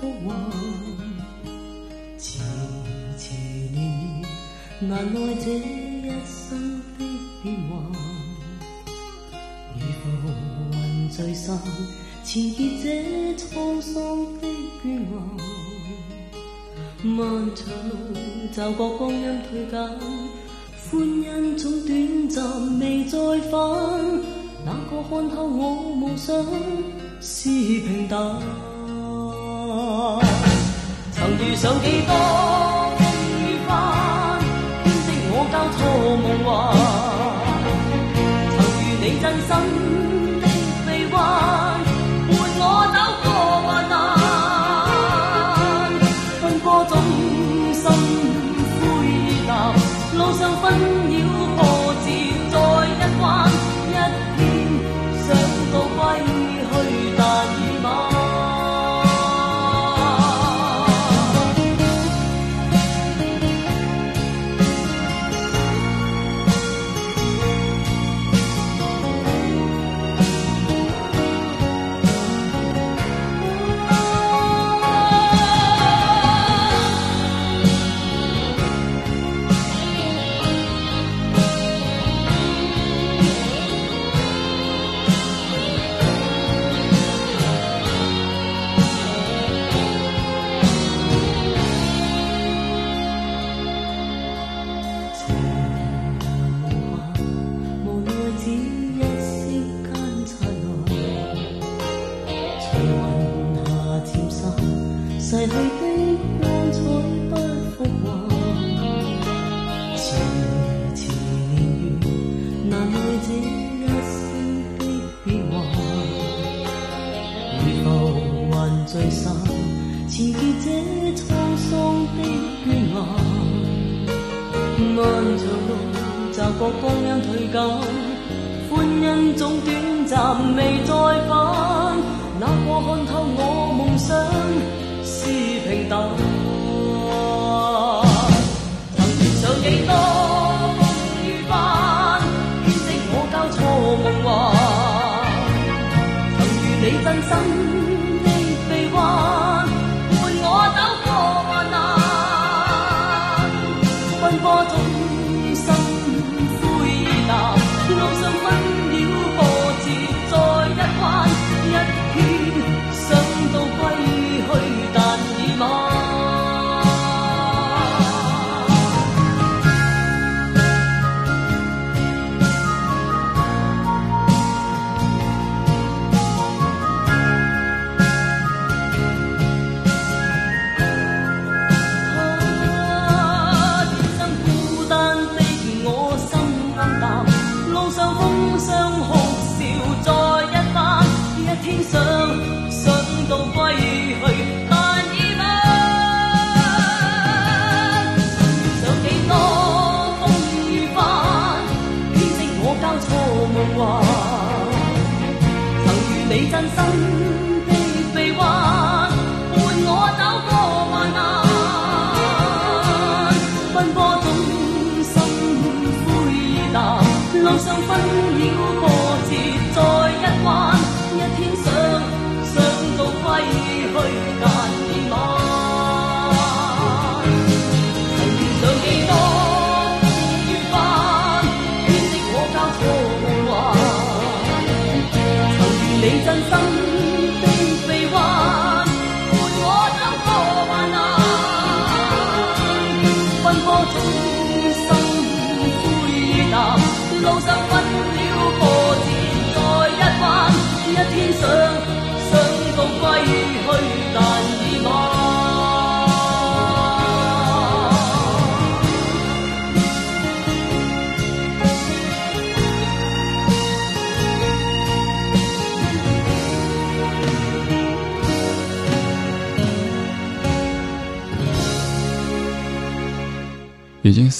浮忘。缠缠绵绵，难耐这一生的变幻。如浮云聚散，缠结这沧桑的眷望。漫长就觉光阴退减，欢欣总短暂，未再返。哪个看透我梦想是平淡？遇上几多风雨翻，编织我交错梦幻。曾与你真心的臂弯，伴我走过患难，奔波中心灰淡，路上分。逝去的光彩不复还迟迟年月难耐这一生的变幻如浮云聚散缠结这沧桑的眷恋漫长路骤觉光阴退减欢欣总短暂未再返你真心分了破折再一弯？一天想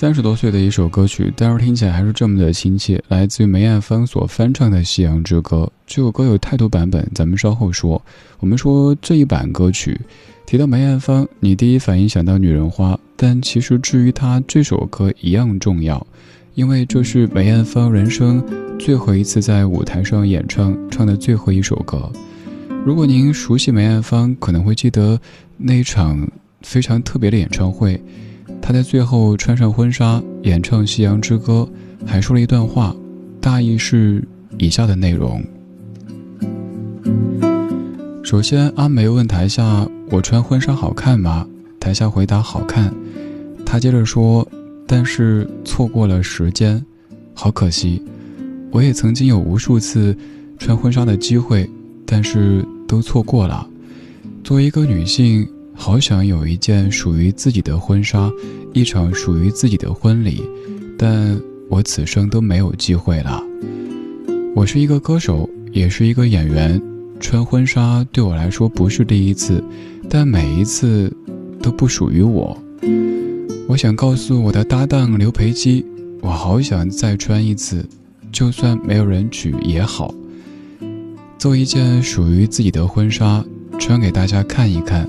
三十多岁的一首歌曲，但是听起来还是这么的亲切。来自于梅艳芳所翻唱的《夕阳之歌》。这首歌有太多版本，咱们稍后说。我们说这一版歌曲，提到梅艳芳，你第一反应想到女人花，但其实至于她这首歌一样重要，因为这是梅艳芳人生最后一次在舞台上演唱，唱的最后一首歌。如果您熟悉梅艳芳，可能会记得那一场非常特别的演唱会。他在最后穿上婚纱演唱《夕阳之歌》，还说了一段话，大意是以下的内容：首先，阿梅问台下：“我穿婚纱好看吗？”台下回答：“好看。”他接着说：“但是错过了时间，好可惜。我也曾经有无数次穿婚纱的机会，但是都错过了。作为一个女性。”好想有一件属于自己的婚纱，一场属于自己的婚礼，但我此生都没有机会了。我是一个歌手，也是一个演员，穿婚纱对我来说不是第一次，但每一次都不属于我。我想告诉我的搭档刘培基，我好想再穿一次，就算没有人娶也好，做一件属于自己的婚纱，穿给大家看一看。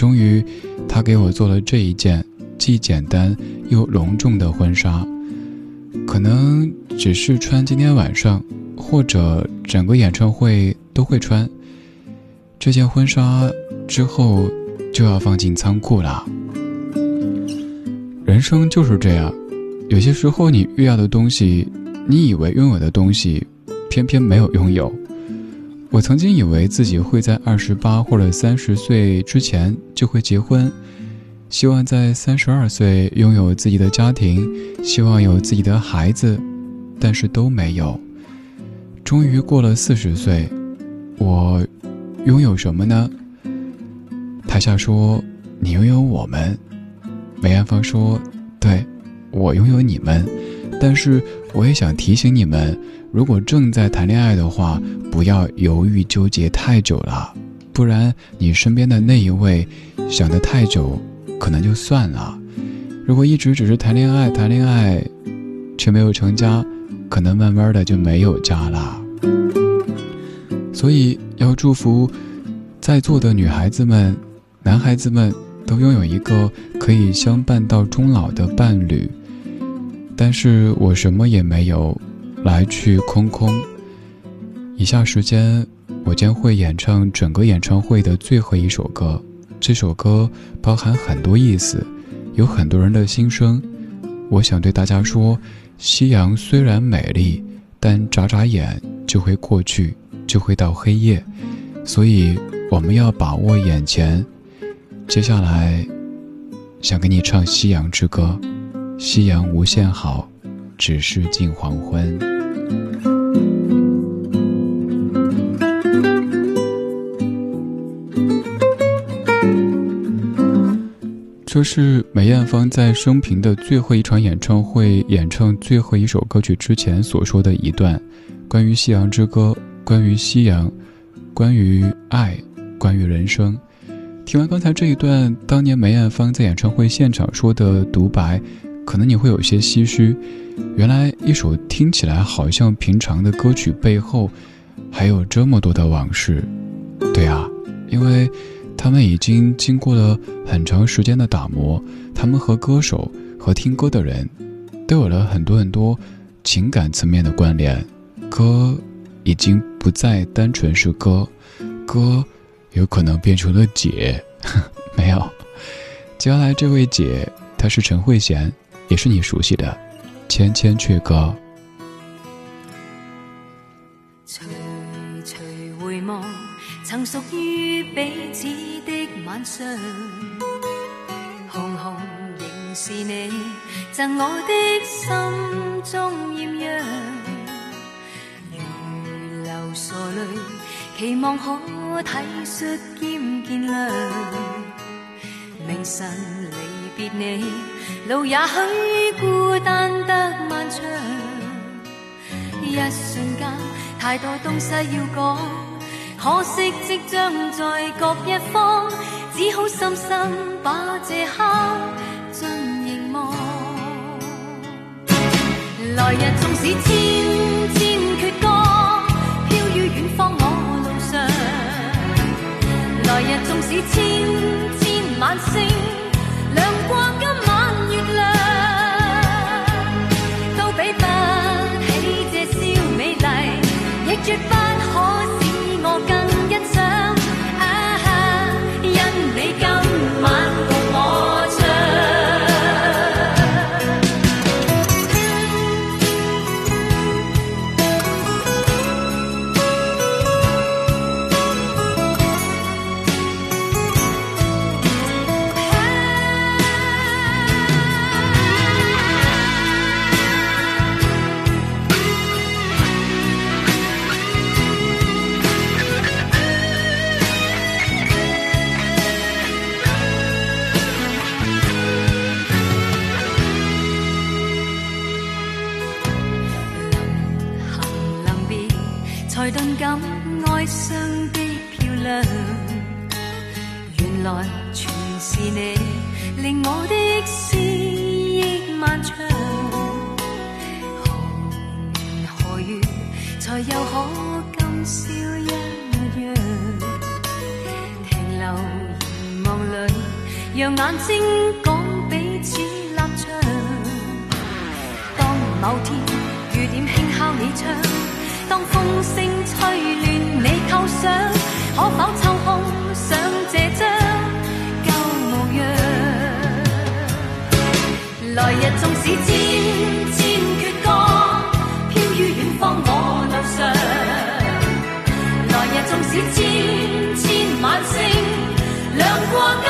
终于，他给我做了这一件既简单又隆重的婚纱。可能只是穿今天晚上，或者整个演唱会都会穿。这件婚纱之后就要放进仓库了。人生就是这样，有些时候你遇到的东西，你以为拥有的东西，偏偏没有拥有。我曾经以为自己会在二十八或者三十岁之前就会结婚，希望在三十二岁拥有自己的家庭，希望有自己的孩子，但是都没有。终于过了四十岁，我拥有什么呢？台下说：“你拥有我们。”梅艳芳说：“对，我拥有你们。”但是我也想提醒你们。如果正在谈恋爱的话，不要犹豫纠结太久了，不然你身边的那一位想得太久，可能就算了。如果一直只是谈恋爱谈恋爱，却没有成家，可能慢慢的就没有家了。所以要祝福在座的女孩子们、男孩子们都拥有一个可以相伴到终老的伴侣。但是我什么也没有。来去空空。以下时间，我将会演唱整个演唱会的最后一首歌。这首歌包含很多意思，有很多人的心声。我想对大家说：夕阳虽然美丽，但眨眨眼就会过去，就会到黑夜。所以我们要把握眼前。接下来，想给你唱《夕阳之歌》，夕阳无限好。只是近黄昏。这是梅艳芳在生平的最后一场演唱会演唱最后一首歌曲之前所说的一段，关于《夕阳之歌》，关于夕阳，关于爱，关于人生。听完刚才这一段，当年梅艳芳在演唱会现场说的独白。可能你会有些唏嘘，原来一首听起来好像平常的歌曲背后，还有这么多的往事。对啊，因为他们已经经过了很长时间的打磨，他们和歌手和听歌的人，都有了很多很多情感层面的关联。歌已经不再单纯是歌，歌有可能变成了姐。没有，接下来这位姐，她是陈慧娴。也是你熟悉的《千千阙歌》。曾属于彼此的晚上，红红仍是你赠我的心中艳阳。如流傻泪，期望可体恤兼见谅。明晨离别你。路也许孤单得漫长，一瞬间太多东西要讲，可惜即将在各一方，只好深深把这刻尽凝望。来日纵使千千阙歌，飘于远方我路上。来日纵使千千晚星，亮过今晚月亮，都比不起这宵美丽，亦绝不全是你，令我的思忆漫长。何年何月，才又可今宵一样？停留凝望里，让眼睛讲彼此立場。當某天雨點輕敲你窗，當風聲吹亂你構想，可否抽空想这张旧模样？来日纵使千千阙歌，飘于远方我路上。来日纵使千千晚星，亮过今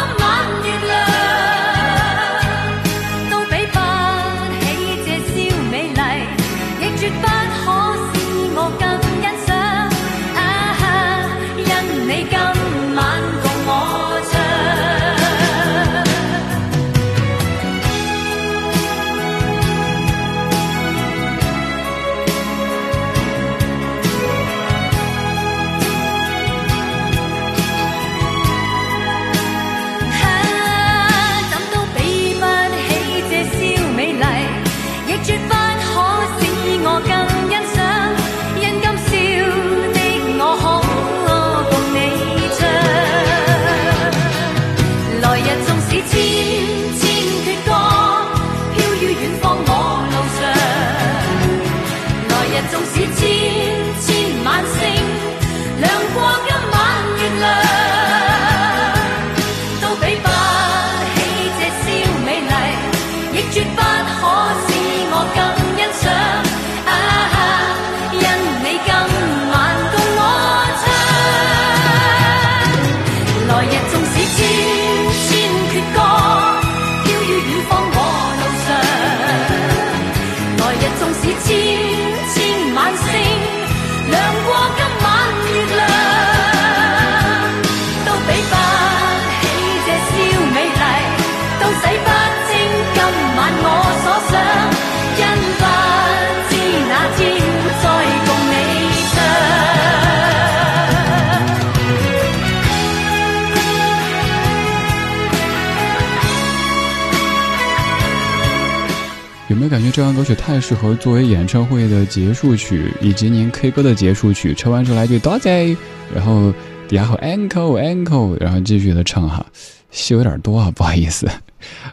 感觉这样歌曲太适合作为演唱会的结束曲，以及您 K 歌的结束曲？唱完之后来句多谢，然后底下好 encoenco，然后继续的唱哈，戏有点多啊，不好意思。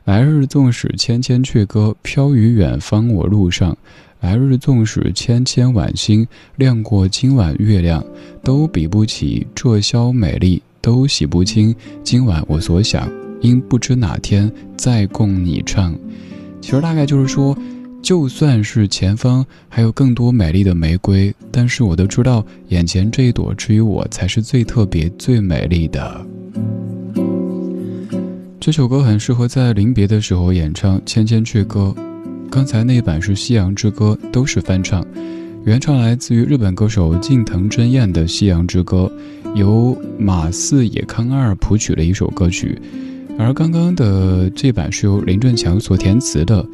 来日纵使千千阙歌，飘于远方我路上；来日纵使千千晚星，亮过今晚月亮，都比不起这宵美丽，都洗不清今晚我所想，因不知哪天再共你唱。其实大概就是说，就算是前方还有更多美丽的玫瑰，但是我都知道，眼前这一朵至于我才是最特别、最美丽的。这首歌很适合在临别的时候演唱《千千阙歌》，刚才那版是《夕阳之歌》，都是翻唱，原唱来自于日本歌手近藤真彦的《夕阳之歌》，由马四野康二谱曲的一首歌曲。而刚刚的这版是由林振强所填词的，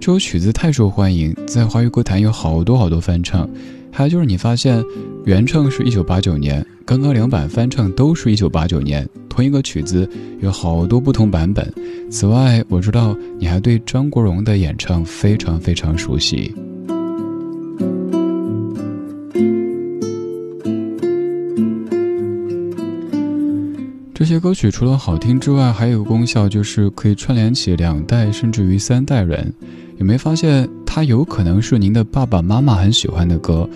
这首曲子太受欢迎，在华语歌坛有好多好多翻唱。还有就是你发现，原唱是一九八九年，刚刚两版翻唱都是一九八九年，同一个曲子有好多不同版本。此外，我知道你还对张国荣的演唱非常非常熟悉。这些歌曲除了好听之外，还有功效，就是可以串联起两代甚至于三代人。有没有发现，它有可能是您的爸爸妈妈很喜欢的歌？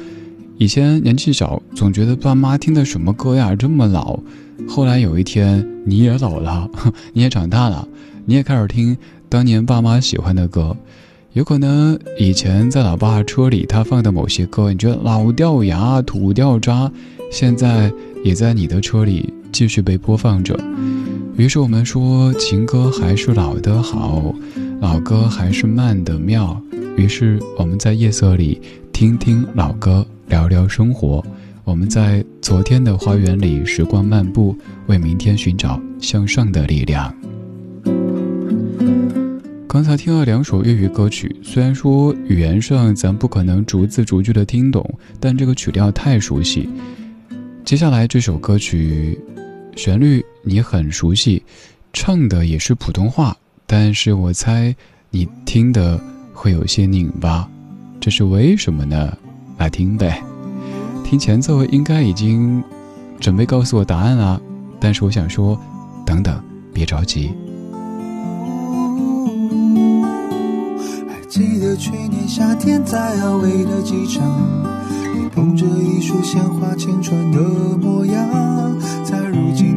以前年纪小，总觉得爸妈听的什么歌呀这么老。后来有一天你也老了，你也长大了，你也开始听当年爸妈喜欢的歌。有可能以前在老爸车里他放的某些歌，你觉得老掉牙、土掉渣，现在也在你的车里继续被播放着。于是我们说，情歌还是老的好，老歌还是慢的妙。于是我们在夜色里听听老歌，聊聊生活。我们在昨天的花园里时光漫步，为明天寻找向上的力量。刚才听了两首粤语歌曲，虽然说语言上咱不可能逐字逐句的听懂，但这个曲调太熟悉。接下来这首歌曲，旋律你很熟悉，唱的也是普通话，但是我猜你听的会有些拧巴，这是为什么呢？来听呗，听前奏应该已经准备告诉我答案了，但是我想说，等等，别着急。记得去年夏天在阿威的机场，你捧着一束鲜花，青春的模样，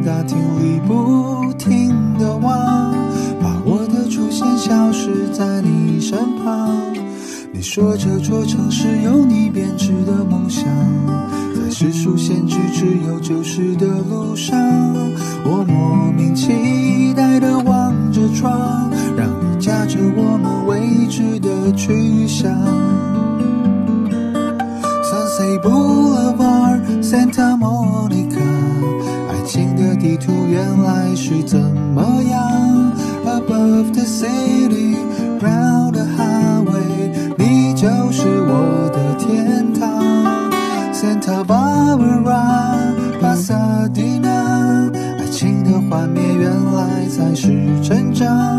大厅里不停的望，把我的出现消失在你身旁。你说这座城市有你编织的梦想，在世俗限制只有旧时的路上，我莫名期待的望着窗，让你驾着我们未知的去向。Sunset Boulevard, 开始成长。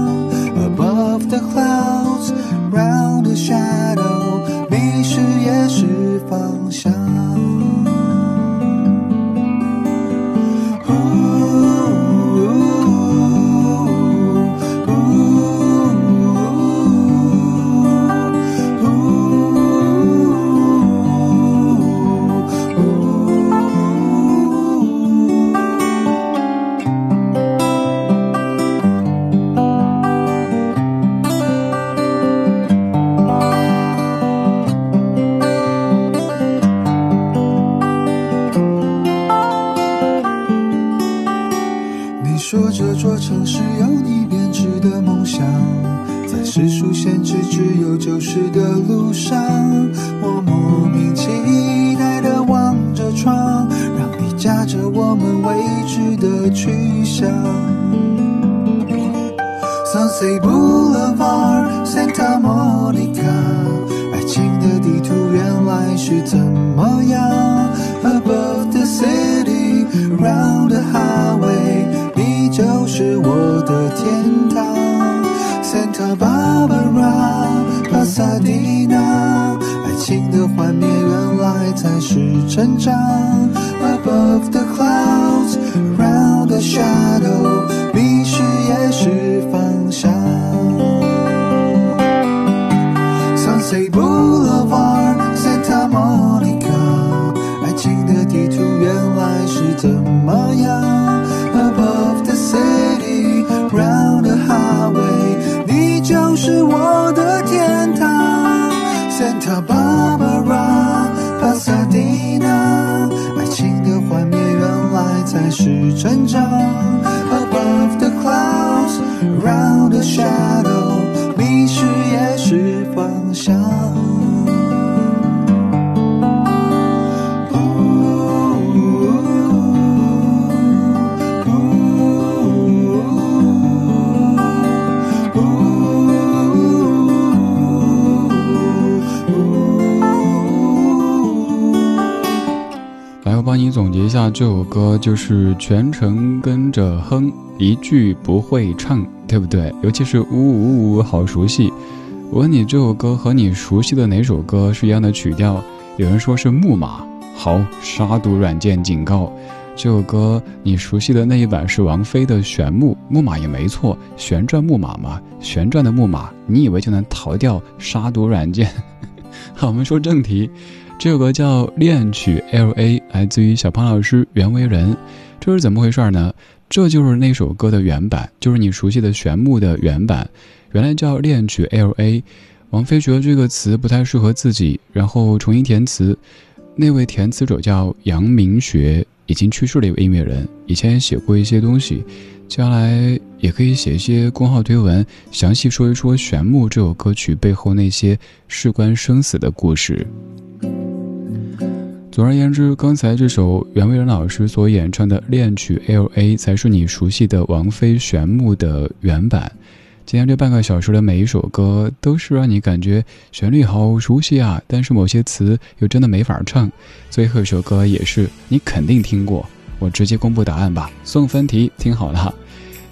Round the highway，你就是我的天堂。Santa Barbara, Pasadena，爱情的幻灭原来才是成长。Above the clouds, round the shadow，船长 above the clouds round 下，这首歌就是全程跟着哼，一句不会唱，对不对？尤其是呜呜呜，好熟悉。我问你，这首歌和你熟悉的哪首歌是一样的曲调？有人说是木马。好，杀毒软件警告，这首歌你熟悉的那一版是王菲的《旋木》，木马也没错，旋转木马嘛，旋转的木马，你以为就能逃掉杀毒软件？好，我们说正题，这首歌叫《恋曲 L A》，来自于小胖老师袁惟仁，这是怎么回事呢？这就是那首歌的原版，就是你熟悉的《旋木》的原版，原来叫《恋曲 L A》，王菲觉得这个词不太适合自己，然后重新填词。那位填词者叫杨明学，已经去世的一位音乐人，以前也写过一些东西，将来也可以写一些公号推文，详细说一说《玄木》这首歌曲背后那些事关生死的故事。总而言之，刚才这首袁惟仁老师所演唱的恋曲 L A 才是你熟悉的王菲《玄木》的原版。今天这半个小时的每一首歌，都是让你感觉旋律好熟悉啊，但是某些词又真的没法唱。最后一首歌也是你肯定听过，我直接公布答案吧。送分题，听好了，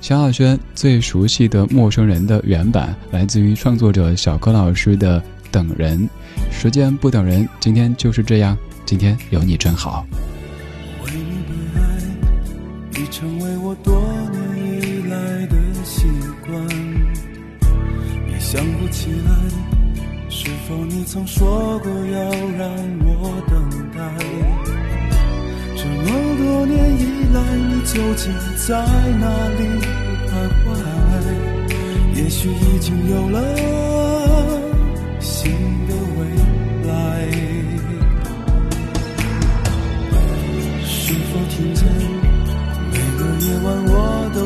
萧亚轩最熟悉的《陌生人》的原版，来自于创作者小柯老师的《等人》。时间不等人，今天就是这样，今天有你真好。为你被爱，已成为我多年以来的习惯。想不起来，是否你曾说过要让我等待？这么多年以来，你究竟在哪里徘徊？也许已经有了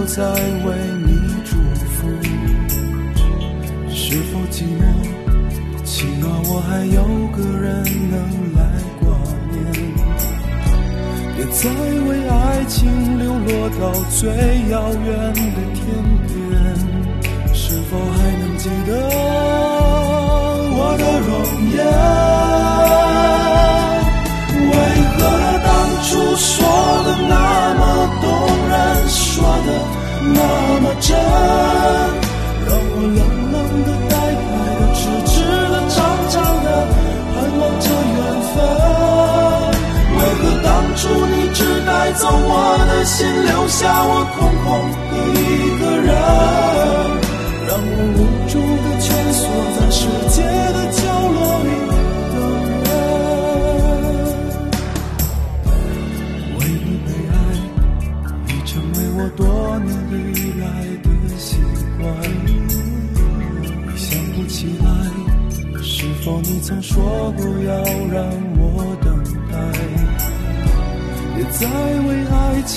在为你祝福？是否寂寞？起码我还有个人能来挂念。别再为爱情流落到最遥远的天边。是否还能记得我的容颜？为何当初说的那么动人，说的那么真，让我冷冷。的、呆呆的、痴痴的、长长的，盼望着缘分。为何当初你只带走我的心，留下我空空的一个人，让我无助的蜷缩在世界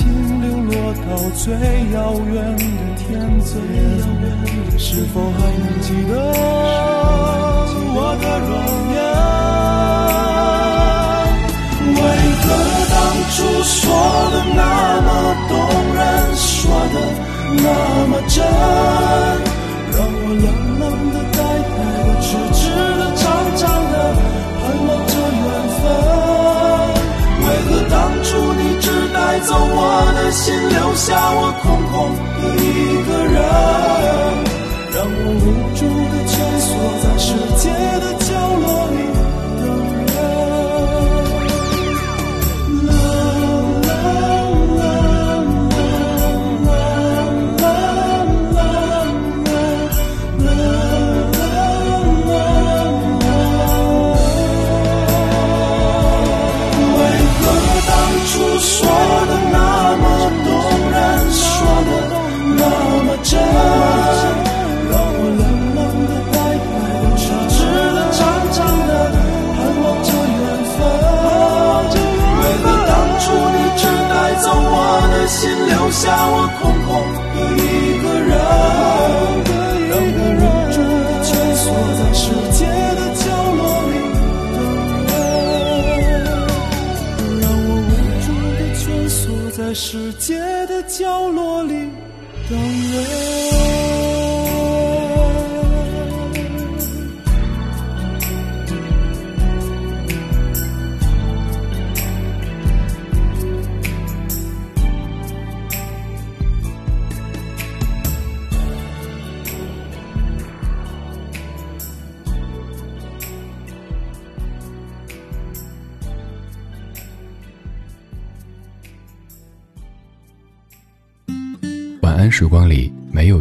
情流落到最遥远的天边。是否还能记得我的容颜？为何当初说的那么动人，说的那么真？让我冷走我的心，留下我空空的一个人？让我无助的蜷缩在世界的心留下我空空